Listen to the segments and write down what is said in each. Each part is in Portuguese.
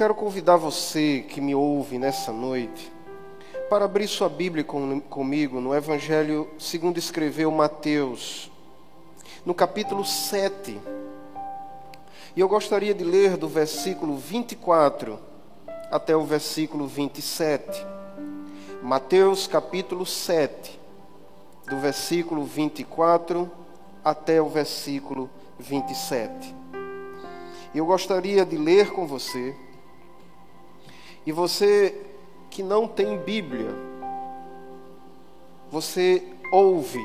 quero convidar você que me ouve nessa noite para abrir sua Bíblia com, comigo no Evangelho segundo escreveu Mateus, no capítulo 7. E eu gostaria de ler do versículo 24 até o versículo 27. Mateus capítulo 7, do versículo 24 até o versículo 27. Eu gostaria de ler com você, e você que não tem Bíblia, você ouve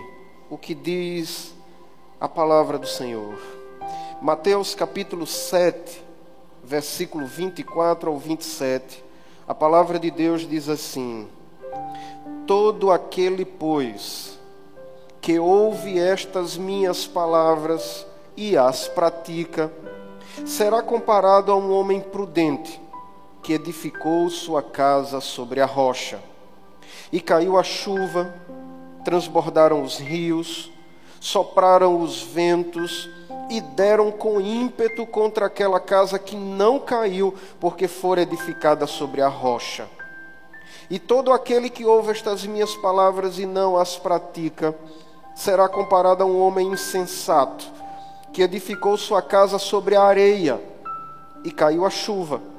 o que diz a palavra do Senhor. Mateus capítulo 7, versículo 24 ao 27, a palavra de Deus diz assim: Todo aquele, pois, que ouve estas minhas palavras e as pratica, será comparado a um homem prudente que edificou sua casa sobre a rocha. E caiu a chuva, transbordaram os rios, sopraram os ventos e deram com ímpeto contra aquela casa que não caiu, porque fora edificada sobre a rocha. E todo aquele que ouve estas minhas palavras e não as pratica, será comparado a um homem insensato, que edificou sua casa sobre a areia, e caiu a chuva,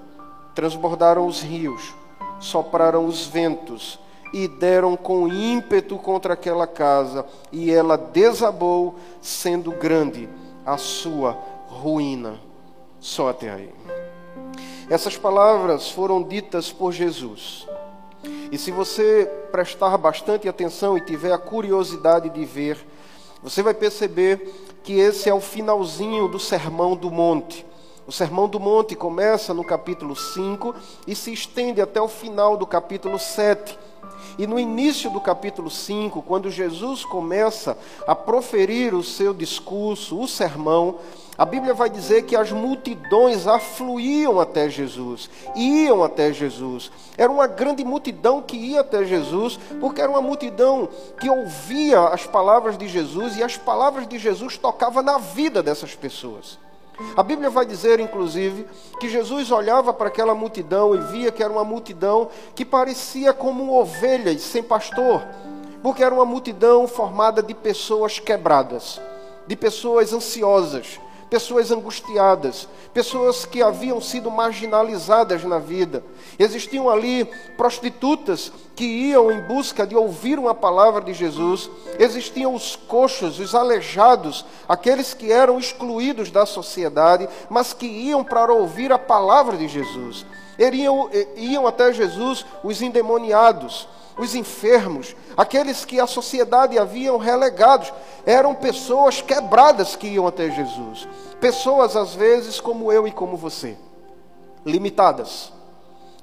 transbordaram os rios, sopraram os ventos, e deram com ímpeto contra aquela casa, e ela desabou, sendo grande a sua ruína. Só até aí. Essas palavras foram ditas por Jesus. E se você prestar bastante atenção e tiver a curiosidade de ver, você vai perceber que esse é o finalzinho do Sermão do Monte. O Sermão do Monte começa no capítulo 5 e se estende até o final do capítulo 7. E no início do capítulo 5, quando Jesus começa a proferir o seu discurso, o sermão, a Bíblia vai dizer que as multidões afluíam até Jesus, iam até Jesus. Era uma grande multidão que ia até Jesus, porque era uma multidão que ouvia as palavras de Jesus e as palavras de Jesus tocavam na vida dessas pessoas. A Bíblia vai dizer, inclusive, que Jesus olhava para aquela multidão e via que era uma multidão que parecia como ovelhas sem pastor, porque era uma multidão formada de pessoas quebradas, de pessoas ansiosas, pessoas angustiadas, pessoas que haviam sido marginalizadas na vida. Existiam ali prostitutas que iam em busca de ouvir uma palavra de Jesus, existiam os coxos, os aleijados, aqueles que eram excluídos da sociedade, mas que iam para ouvir a palavra de Jesus. Iam, iam até Jesus os endemoniados, os enfermos, aqueles que a sociedade haviam relegados, eram pessoas quebradas que iam até Jesus. Pessoas, às vezes, como eu e como você, limitadas.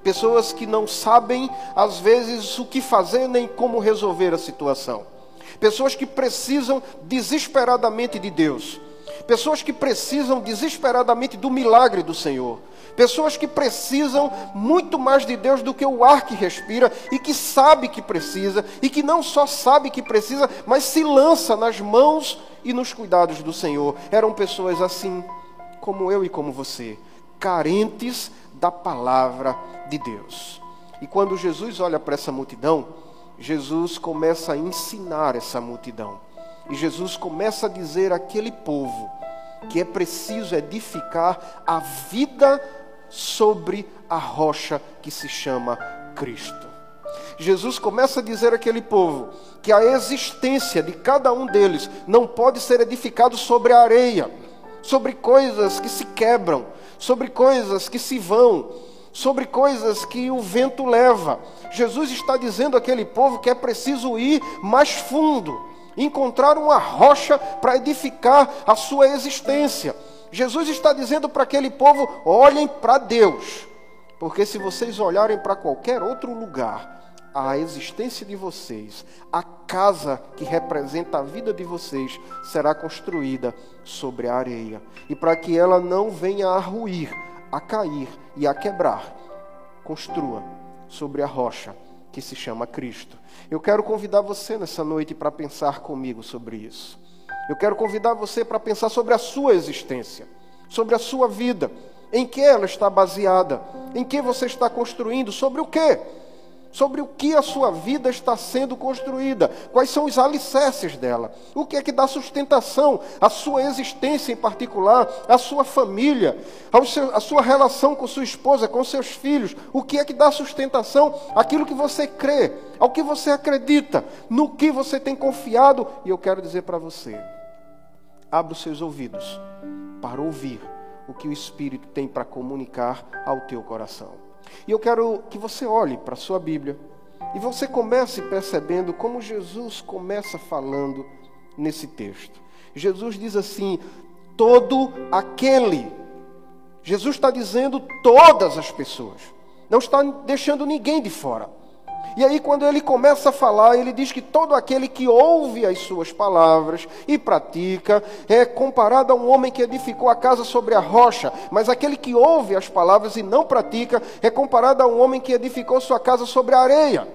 Pessoas que não sabem, às vezes, o que fazer nem como resolver a situação. Pessoas que precisam desesperadamente de Deus. Pessoas que precisam desesperadamente do milagre do Senhor. Pessoas que precisam muito mais de Deus do que o ar que respira e que sabe que precisa e que não só sabe que precisa, mas se lança nas mãos e nos cuidados do Senhor. Eram pessoas assim, como eu e como você, carentes da palavra de Deus. E quando Jesus olha para essa multidão, Jesus começa a ensinar essa multidão. E Jesus começa a dizer àquele povo que é preciso edificar a vida sobre a rocha que se chama Cristo. Jesus começa a dizer àquele povo que a existência de cada um deles não pode ser edificado sobre a areia, sobre coisas que se quebram, sobre coisas que se vão, sobre coisas que o vento leva. Jesus está dizendo àquele povo que é preciso ir mais fundo, encontrar uma rocha para edificar a sua existência. Jesus está dizendo para aquele povo: olhem para Deus, porque se vocês olharem para qualquer outro lugar, a existência de vocês, a casa que representa a vida de vocês, será construída sobre a areia. E para que ela não venha a ruir, a cair e a quebrar, construa sobre a rocha que se chama Cristo. Eu quero convidar você nessa noite para pensar comigo sobre isso. Eu quero convidar você para pensar sobre a sua existência, sobre a sua vida. Em que ela está baseada? Em que você está construindo? Sobre o quê? Sobre o que a sua vida está sendo construída, quais são os alicerces dela, o que é que dá sustentação à sua existência em particular, à sua família, seu, à sua relação com sua esposa, com seus filhos, o que é que dá sustentação àquilo que você crê, ao que você acredita, no que você tem confiado, e eu quero dizer para você, abra os seus ouvidos para ouvir o que o Espírito tem para comunicar ao teu coração. E eu quero que você olhe para a sua Bíblia e você comece percebendo como Jesus começa falando nesse texto. Jesus diz assim: todo aquele. Jesus está dizendo todas as pessoas, não está deixando ninguém de fora. E aí, quando ele começa a falar, ele diz que todo aquele que ouve as suas palavras e pratica é comparado a um homem que edificou a casa sobre a rocha, mas aquele que ouve as palavras e não pratica é comparado a um homem que edificou sua casa sobre a areia.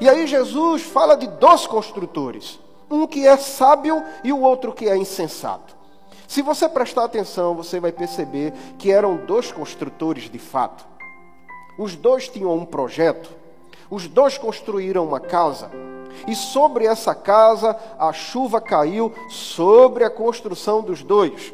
E aí, Jesus fala de dois construtores: um que é sábio e o outro que é insensato. Se você prestar atenção, você vai perceber que eram dois construtores de fato. Os dois tinham um projeto os dois construíram uma casa, e sobre essa casa a chuva caiu sobre a construção dos dois.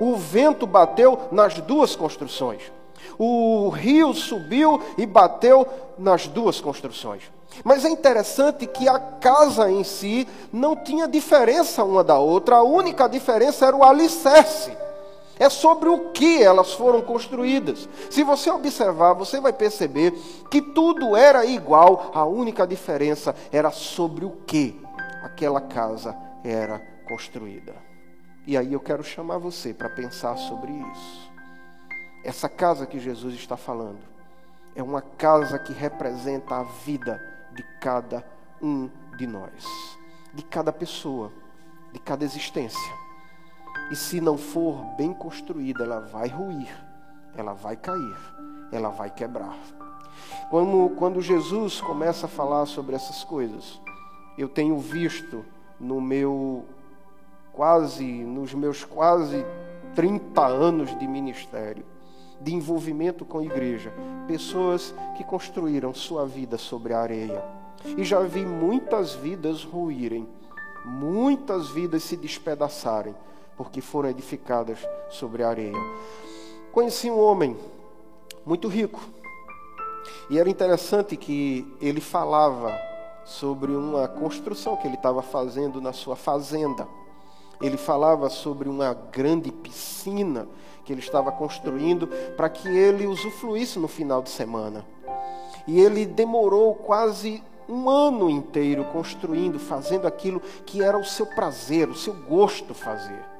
O vento bateu nas duas construções. O rio subiu e bateu nas duas construções. Mas é interessante que a casa em si não tinha diferença uma da outra, a única diferença era o alicerce. É sobre o que elas foram construídas. Se você observar, você vai perceber que tudo era igual, a única diferença era sobre o que aquela casa era construída. E aí eu quero chamar você para pensar sobre isso. Essa casa que Jesus está falando é uma casa que representa a vida de cada um de nós, de cada pessoa, de cada existência. E se não for bem construída, ela vai ruir, ela vai cair, ela vai quebrar. Quando, quando Jesus começa a falar sobre essas coisas, eu tenho visto no meu quase, nos meus quase 30 anos de ministério, de envolvimento com a igreja, pessoas que construíram sua vida sobre a areia. E já vi muitas vidas ruírem, muitas vidas se despedaçarem porque foram edificadas sobre a areia. Conheci um homem muito rico. E era interessante que ele falava sobre uma construção que ele estava fazendo na sua fazenda. Ele falava sobre uma grande piscina que ele estava construindo para que ele usufruísse no final de semana. E ele demorou quase um ano inteiro construindo, fazendo aquilo que era o seu prazer, o seu gosto fazer.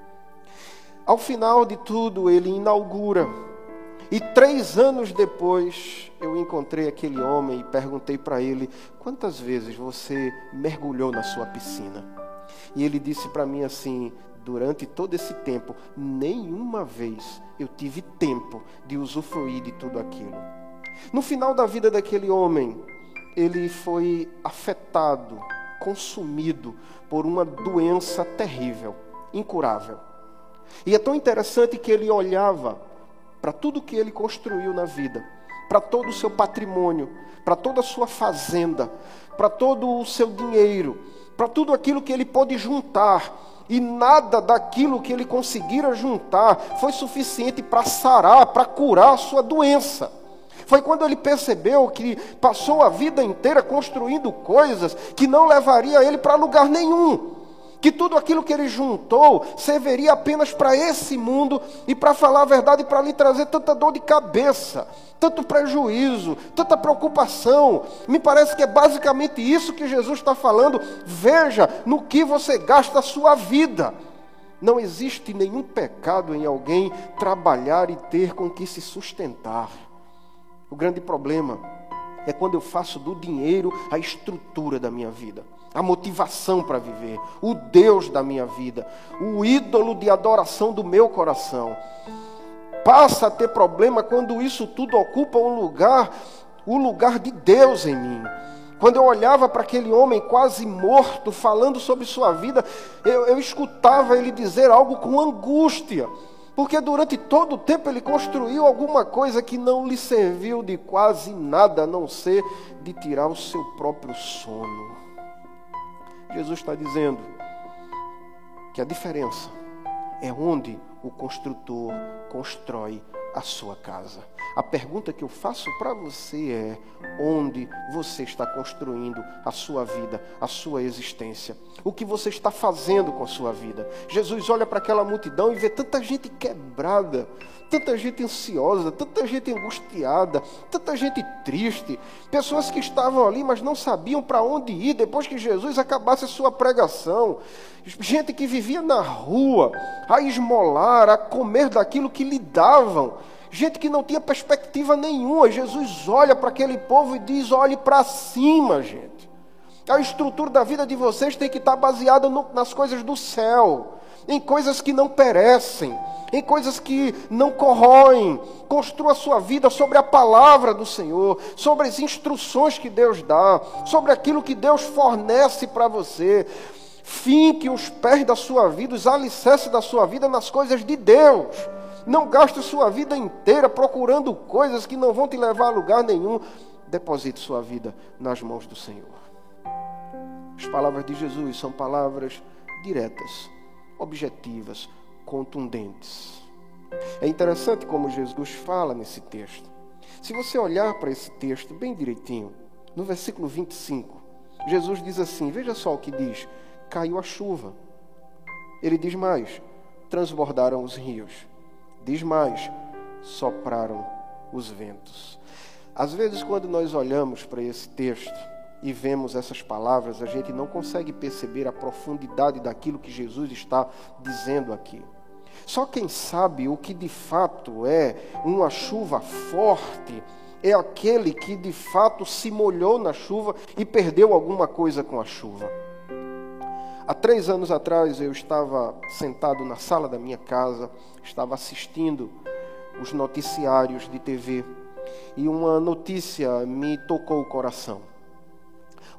Ao final de tudo, ele inaugura. E três anos depois, eu encontrei aquele homem e perguntei para ele: quantas vezes você mergulhou na sua piscina? E ele disse para mim assim: durante todo esse tempo, nenhuma vez eu tive tempo de usufruir de tudo aquilo. No final da vida daquele homem, ele foi afetado, consumido por uma doença terrível, incurável. E é tão interessante que ele olhava para tudo que ele construiu na vida, para todo o seu patrimônio, para toda a sua fazenda, para todo o seu dinheiro, para tudo aquilo que ele pôde juntar, e nada daquilo que ele conseguira juntar foi suficiente para sarar, para curar a sua doença. Foi quando ele percebeu que passou a vida inteira construindo coisas que não levaria ele para lugar nenhum que tudo aquilo que ele juntou serviria apenas para esse mundo e para falar a verdade, para lhe trazer tanta dor de cabeça, tanto prejuízo, tanta preocupação. Me parece que é basicamente isso que Jesus está falando. Veja no que você gasta a sua vida. Não existe nenhum pecado em alguém trabalhar e ter com que se sustentar. O grande problema é quando eu faço do dinheiro a estrutura da minha vida a motivação para viver, o Deus da minha vida, o ídolo de adoração do meu coração. Passa a ter problema quando isso tudo ocupa um lugar, o lugar de Deus em mim. Quando eu olhava para aquele homem quase morto, falando sobre sua vida, eu, eu escutava ele dizer algo com angústia. Porque durante todo o tempo ele construiu alguma coisa que não lhe serviu de quase nada, a não ser de tirar o seu próprio sono. Jesus está dizendo que a diferença é onde o construtor constrói a sua casa. A pergunta que eu faço para você é: onde você está construindo a sua vida, a sua existência? O que você está fazendo com a sua vida? Jesus olha para aquela multidão e vê tanta gente quebrada, tanta gente ansiosa, tanta gente angustiada, tanta gente triste, pessoas que estavam ali, mas não sabiam para onde ir depois que Jesus acabasse a sua pregação, gente que vivia na rua, a esmolar, a comer daquilo que lhe davam gente que não tinha perspectiva nenhuma. Jesus olha para aquele povo e diz: olhe para cima, gente. A estrutura da vida de vocês tem que estar baseada no, nas coisas do céu, em coisas que não perecem, em coisas que não corroem. Construa sua vida sobre a palavra do Senhor, sobre as instruções que Deus dá, sobre aquilo que Deus fornece para você. Finque os pés da sua vida, os alicerces da sua vida nas coisas de Deus. Não gaste sua vida inteira procurando coisas que não vão te levar a lugar nenhum. Deposite sua vida nas mãos do Senhor. As palavras de Jesus são palavras diretas, objetivas, contundentes. É interessante como Jesus fala nesse texto. Se você olhar para esse texto bem direitinho, no versículo 25, Jesus diz assim: veja só o que diz: caiu a chuva. Ele diz mais: transbordaram os rios. Diz mais: sopraram os ventos. Às vezes, quando nós olhamos para esse texto e vemos essas palavras, a gente não consegue perceber a profundidade daquilo que Jesus está dizendo aqui. Só quem sabe o que de fato é uma chuva forte é aquele que de fato se molhou na chuva e perdeu alguma coisa com a chuva. Há três anos atrás eu estava sentado na sala da minha casa, estava assistindo os noticiários de TV e uma notícia me tocou o coração.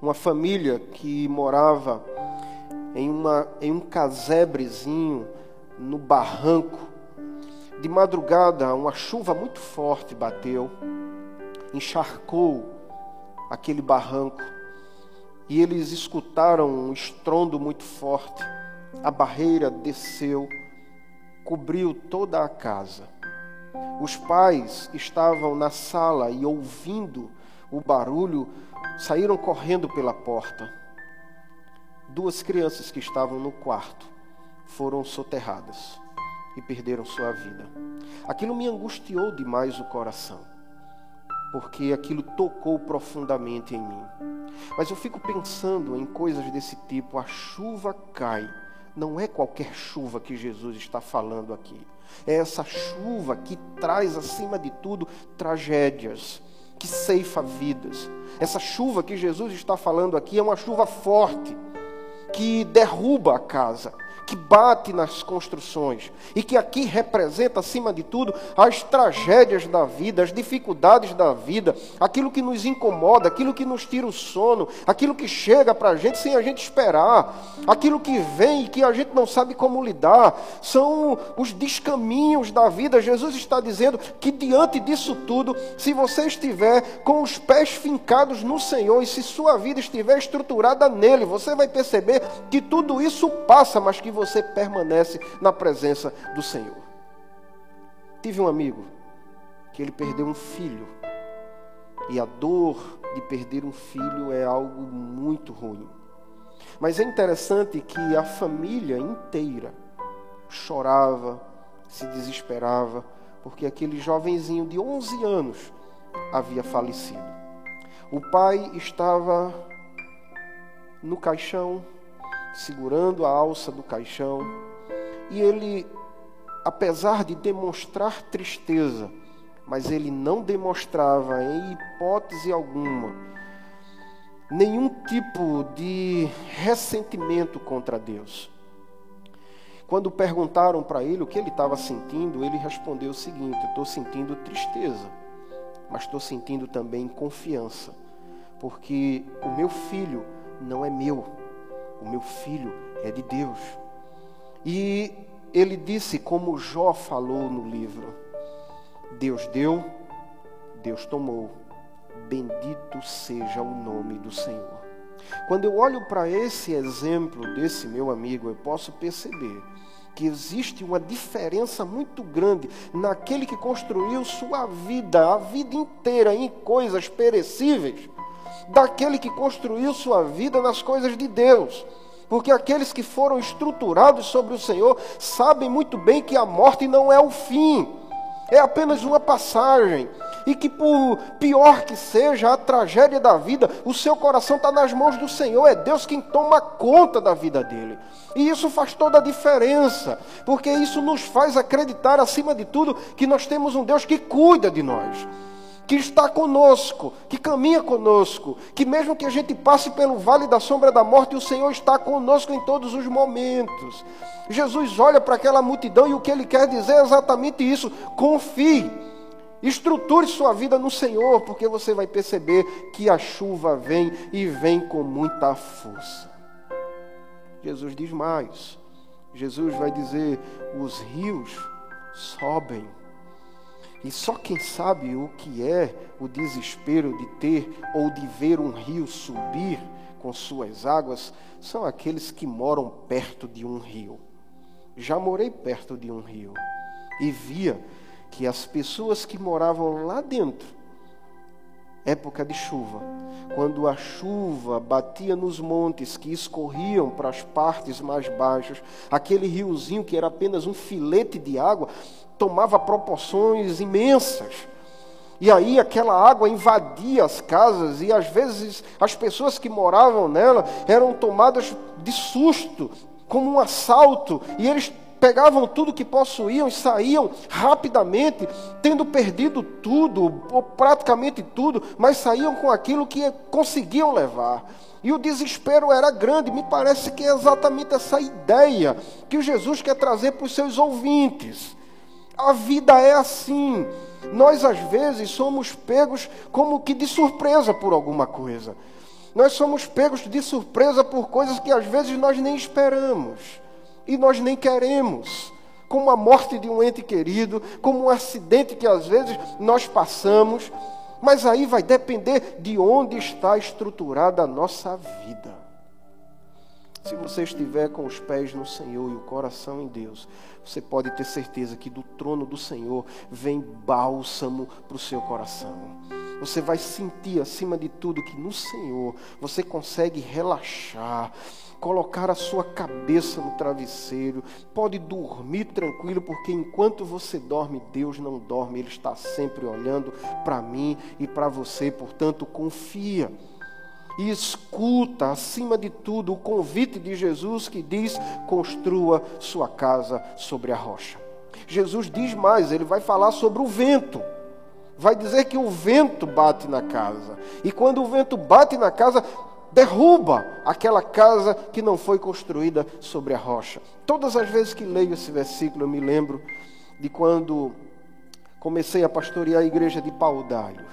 Uma família que morava em, uma, em um casebrezinho no barranco. De madrugada, uma chuva muito forte bateu, encharcou aquele barranco e eles escutaram um estrondo muito forte. A barreira desceu, cobriu toda a casa. Os pais estavam na sala e, ouvindo o barulho, saíram correndo pela porta. Duas crianças que estavam no quarto foram soterradas e perderam sua vida. Aquilo me angustiou demais o coração, porque aquilo tocou profundamente em mim. Mas eu fico pensando em coisas desse tipo. A chuva cai. Não é qualquer chuva que Jesus está falando aqui. É essa chuva que traz, acima de tudo, tragédias, que ceifa vidas. Essa chuva que Jesus está falando aqui é uma chuva forte, que derruba a casa, que bate nas construções e que aqui representa, acima de tudo, as tragédias da vida, as dificuldades da vida, aquilo que nos incomoda, aquilo que nos tira o sono, aquilo que chega para a gente sem a gente esperar, aquilo que vem e que a gente não sabe como lidar, são os descaminhos da vida. Jesus está dizendo que diante disso tudo, se você estiver com os pés fincados no Senhor e se sua vida estiver estruturada nele, você vai perceber que tudo isso passa, mas que você permanece na presença do Senhor. Tive um amigo que ele perdeu um filho. E a dor de perder um filho é algo muito ruim. Mas é interessante que a família inteira chorava, se desesperava, porque aquele jovenzinho de 11 anos havia falecido. O pai estava no caixão, segurando a alça do caixão, e ele, apesar de demonstrar tristeza, mas ele não demonstrava em hipótese alguma nenhum tipo de ressentimento contra Deus. Quando perguntaram para ele o que ele estava sentindo, ele respondeu o seguinte: Estou sentindo tristeza, mas estou sentindo também confiança, porque o meu filho não é meu, o meu filho é de Deus. E ele disse, como Jó falou no livro: Deus deu, Deus tomou, bendito seja o nome do Senhor. Quando eu olho para esse exemplo desse meu amigo, eu posso perceber que existe uma diferença muito grande naquele que construiu sua vida, a vida inteira, em coisas perecíveis, daquele que construiu sua vida nas coisas de Deus. Porque aqueles que foram estruturados sobre o Senhor sabem muito bem que a morte não é o fim, é apenas uma passagem e que, por pior que seja a tragédia da vida, o seu coração está nas mãos do Senhor, é Deus quem toma conta da vida dele. E isso faz toda a diferença, porque isso nos faz acreditar, acima de tudo, que nós temos um Deus que cuida de nós que está conosco, que caminha conosco, que mesmo que a gente passe pelo vale da sombra da morte, o Senhor está conosco em todos os momentos. Jesus olha para aquela multidão e o que ele quer dizer é exatamente isso: confie. Estruture sua vida no Senhor, porque você vai perceber que a chuva vem e vem com muita força. Jesus diz mais. Jesus vai dizer: os rios sobem. E só quem sabe o que é o desespero de ter ou de ver um rio subir com suas águas são aqueles que moram perto de um rio. Já morei perto de um rio e via que as pessoas que moravam lá dentro, época de chuva, quando a chuva batia nos montes que escorriam para as partes mais baixas, aquele riozinho que era apenas um filete de água, tomava proporções imensas. E aí aquela água invadia as casas e às vezes as pessoas que moravam nela eram tomadas de susto, como um assalto, e eles pegavam tudo que possuíam e saíam rapidamente, tendo perdido tudo, ou praticamente tudo, mas saíam com aquilo que conseguiam levar. E o desespero era grande. Me parece que é exatamente essa ideia que Jesus quer trazer para os seus ouvintes. A vida é assim. Nós, às vezes, somos pegos como que de surpresa por alguma coisa. Nós somos pegos de surpresa por coisas que às vezes nós nem esperamos e nós nem queremos. Como a morte de um ente querido, como um acidente que às vezes nós passamos, mas aí vai depender de onde está estruturada a nossa vida. Se você estiver com os pés no Senhor e o coração em Deus, você pode ter certeza que do trono do Senhor vem bálsamo para o seu coração. Você vai sentir, acima de tudo, que no Senhor você consegue relaxar, colocar a sua cabeça no travesseiro, pode dormir tranquilo, porque enquanto você dorme, Deus não dorme, Ele está sempre olhando para mim e para você, portanto, confia. E escuta, acima de tudo, o convite de Jesus que diz: construa sua casa sobre a rocha. Jesus diz mais, ele vai falar sobre o vento vai dizer que o vento bate na casa. E quando o vento bate na casa, derruba aquela casa que não foi construída sobre a rocha. Todas as vezes que leio esse versículo, eu me lembro de quando comecei a pastorear a igreja de Paudalho.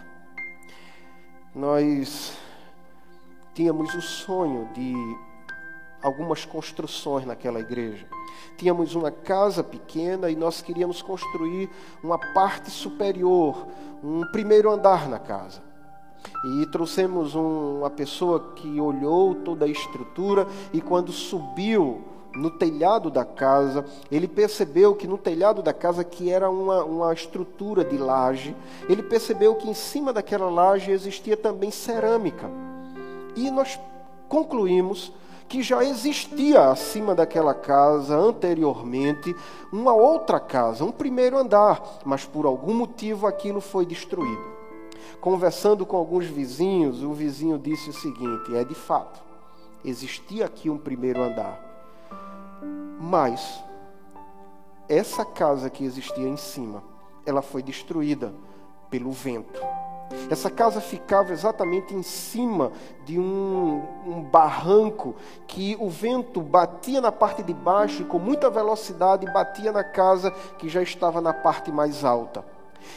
Nós tínhamos o sonho de algumas construções naquela igreja. Tínhamos uma casa pequena e nós queríamos construir uma parte superior, um primeiro andar na casa. E trouxemos um, uma pessoa que olhou toda a estrutura e quando subiu no telhado da casa, ele percebeu que no telhado da casa, que era uma, uma estrutura de laje, ele percebeu que em cima daquela laje existia também cerâmica. E nós concluímos que já existia acima daquela casa anteriormente uma outra casa, um primeiro andar, mas por algum motivo aquilo foi destruído. Conversando com alguns vizinhos, o vizinho disse o seguinte: é de fato, existia aqui um primeiro andar, mas essa casa que existia em cima, ela foi destruída pelo vento. Essa casa ficava exatamente em cima de um, um, barranco que o vento batia na parte de baixo e com muita velocidade batia na casa que já estava na parte mais alta.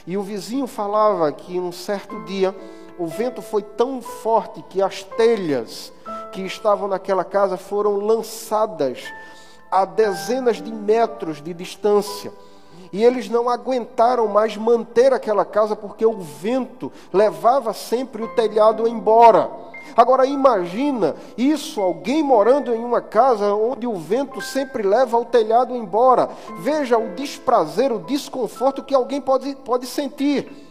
E o vizinho falava que um certo dia o vento foi tão forte que as telhas que estavam naquela casa foram lançadas a dezenas de metros de distância. E eles não aguentaram mais manter aquela casa porque o vento levava sempre o telhado embora. Agora imagina isso, alguém morando em uma casa onde o vento sempre leva o telhado embora. Veja o desprazer, o desconforto que alguém pode, pode sentir.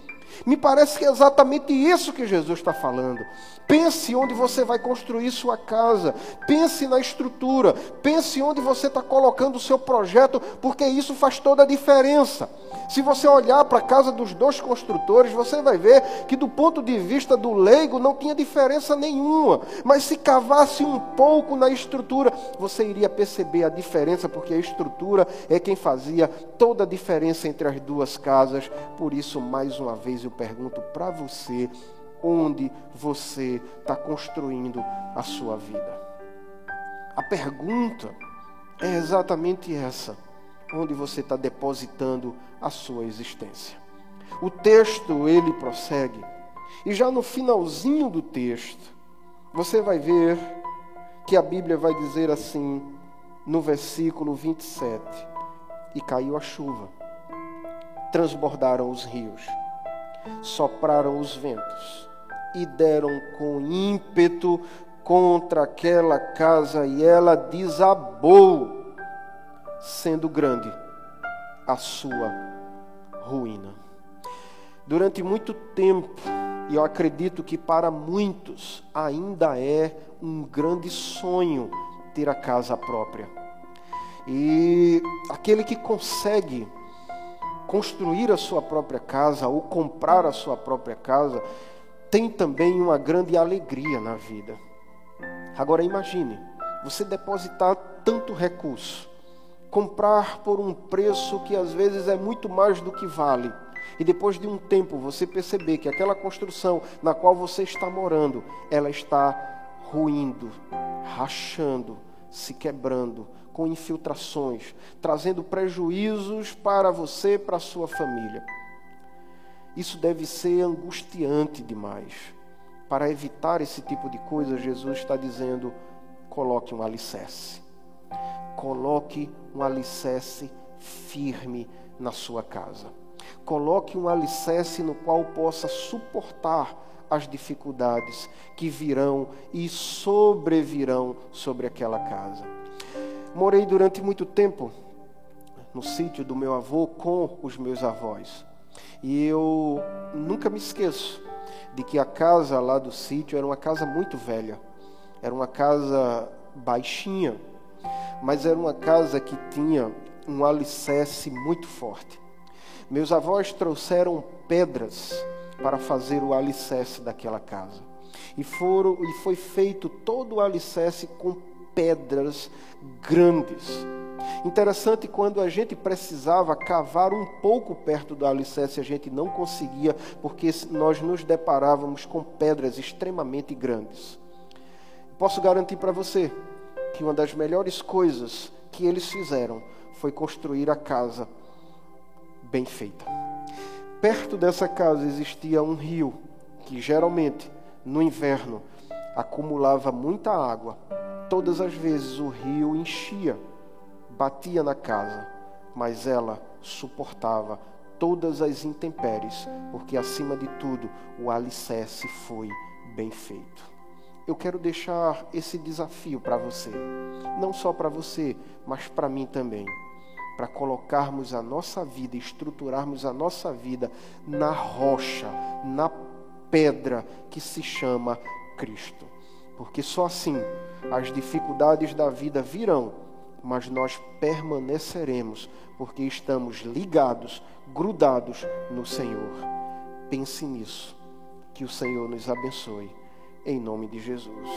Me parece que é exatamente isso que Jesus está falando. Pense onde você vai construir sua casa. Pense na estrutura. Pense onde você está colocando o seu projeto, porque isso faz toda a diferença. Se você olhar para a casa dos dois construtores, você vai ver que, do ponto de vista do leigo, não tinha diferença nenhuma. Mas se cavasse um pouco na estrutura, você iria perceber a diferença, porque a estrutura é quem fazia toda a diferença entre as duas casas. Por isso, mais uma vez, eu pergunto para você onde você está construindo a sua vida. A pergunta é exatamente essa: onde você está depositando a sua existência? O texto ele prossegue, e já no finalzinho do texto, você vai ver que a Bíblia vai dizer assim, no versículo 27, e caiu a chuva, transbordaram os rios, sopraram os ventos e deram com ímpeto contra aquela casa e ela desabou, sendo grande a sua ruína. Durante muito tempo, e eu acredito que para muitos ainda é um grande sonho ter a casa própria. E aquele que consegue construir a sua própria casa ou comprar a sua própria casa, tem também uma grande alegria na vida. Agora imagine, você depositar tanto recurso, comprar por um preço que às vezes é muito mais do que vale, e depois de um tempo você perceber que aquela construção na qual você está morando, ela está ruindo, rachando, se quebrando, com infiltrações, trazendo prejuízos para você, para a sua família. Isso deve ser angustiante demais. Para evitar esse tipo de coisa, Jesus está dizendo: coloque um alicerce. Coloque um alicerce firme na sua casa. Coloque um alicerce no qual possa suportar as dificuldades que virão e sobrevirão sobre aquela casa. Morei durante muito tempo no sítio do meu avô com os meus avós. E eu nunca me esqueço de que a casa lá do sítio era uma casa muito velha. Era uma casa baixinha, mas era uma casa que tinha um alicerce muito forte. Meus avós trouxeram pedras para fazer o alicerce daquela casa. E, foram, e foi feito todo o alicerce com pedras grandes. Interessante quando a gente precisava cavar um pouco perto do alicerce, a gente não conseguia, porque nós nos deparávamos com pedras extremamente grandes. Posso garantir para você que uma das melhores coisas que eles fizeram foi construir a casa bem feita. Perto dessa casa existia um rio que geralmente no inverno acumulava muita água. Todas as vezes o rio enchia batia na casa, mas ela suportava todas as intempéries, porque acima de tudo o alicerce foi bem feito. Eu quero deixar esse desafio para você, não só para você, mas para mim também, para colocarmos a nossa vida, estruturarmos a nossa vida na rocha, na pedra que se chama Cristo. Porque só assim as dificuldades da vida virão mas nós permaneceremos, porque estamos ligados, grudados no Senhor. Pense nisso. Que o Senhor nos abençoe. Em nome de Jesus.